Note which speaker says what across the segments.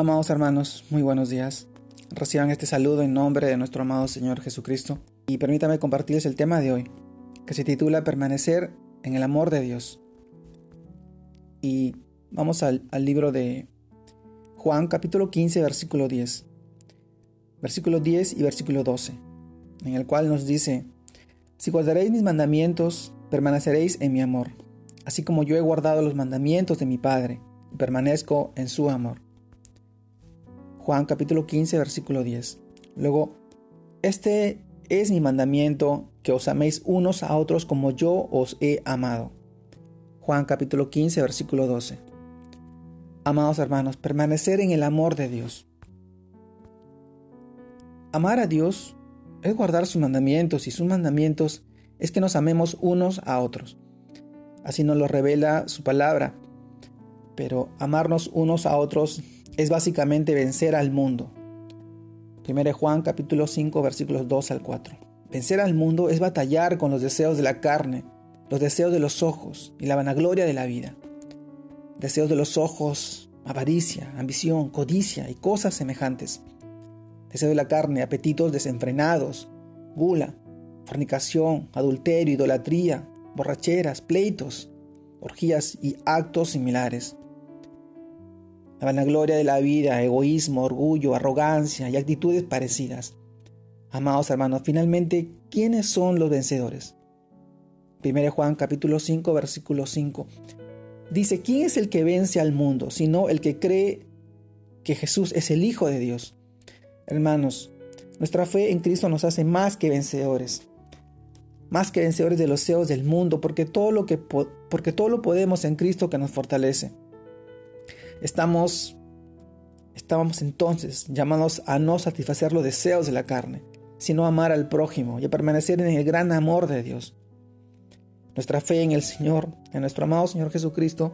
Speaker 1: Amados hermanos, muy buenos días. Reciban este saludo en nombre de nuestro amado Señor Jesucristo y permítame compartirles el tema de hoy, que se titula Permanecer en el amor de Dios. Y vamos al, al libro de Juan capítulo 15 versículo 10. Versículo 10 y versículo 12, en el cual nos dice, Si guardaréis mis mandamientos, permaneceréis en mi amor, así como yo he guardado los mandamientos de mi Padre y permanezco en su amor. Juan capítulo 15 versículo 10. Luego, este es mi mandamiento, que os améis unos a otros como yo os he amado. Juan capítulo 15 versículo 12. Amados hermanos, permanecer en el amor de Dios. Amar a Dios es guardar sus mandamientos y sus mandamientos es que nos amemos unos a otros. Así nos lo revela su palabra. Pero amarnos unos a otros es básicamente vencer al mundo. 1 Juan capítulo 5 versículos 2 al 4. Vencer al mundo es batallar con los deseos de la carne, los deseos de los ojos y la vanagloria de la vida. Deseos de los ojos, avaricia, ambición, codicia y cosas semejantes. Deseos de la carne, apetitos desenfrenados, gula, fornicación, adulterio, idolatría, borracheras, pleitos, orgías y actos similares. La vanagloria de la vida, egoísmo, orgullo, arrogancia y actitudes parecidas. Amados hermanos, finalmente, ¿quiénes son los vencedores? 1 Juan capítulo 5 versículo 5 dice, ¿quién es el que vence al mundo sino el que cree que Jesús es el Hijo de Dios? Hermanos, nuestra fe en Cristo nos hace más que vencedores más que vencedores de los deseos del mundo, porque todo lo que porque todo lo podemos en Cristo que nos fortalece. Estamos estábamos entonces llamados a no satisfacer los deseos de la carne, sino amar al prójimo y a permanecer en el gran amor de Dios. Nuestra fe en el Señor, en nuestro amado Señor Jesucristo,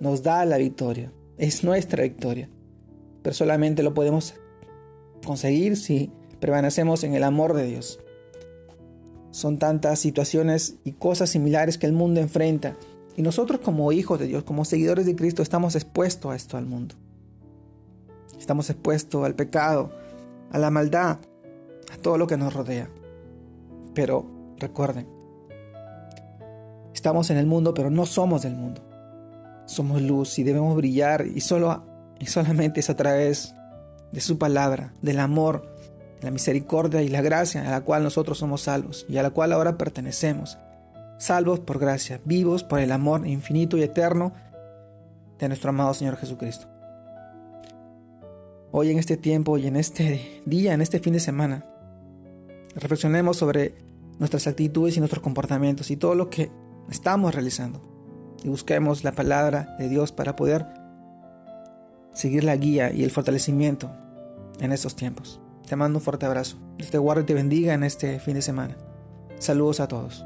Speaker 1: nos da la victoria. Es nuestra victoria. Pero solamente lo podemos conseguir si permanecemos en el amor de Dios. Son tantas situaciones y cosas similares que el mundo enfrenta. Y nosotros como hijos de Dios, como seguidores de Cristo, estamos expuestos a esto al mundo. Estamos expuestos al pecado, a la maldad, a todo lo que nos rodea. Pero recuerden, estamos en el mundo, pero no somos del mundo. Somos luz y debemos brillar y, solo, y solamente es a través de su palabra, del amor, la misericordia y la gracia a la cual nosotros somos salvos y a la cual ahora pertenecemos, salvos por gracia, vivos por el amor infinito y eterno de nuestro amado Señor Jesucristo. Hoy en este tiempo y en este día, en este fin de semana, reflexionemos sobre nuestras actitudes y nuestros comportamientos y todo lo que estamos realizando. Y busquemos la palabra de Dios para poder seguir la guía y el fortalecimiento en estos tiempos. Te mando un fuerte abrazo. Dios te guarde y te bendiga en este fin de semana. Saludos a todos.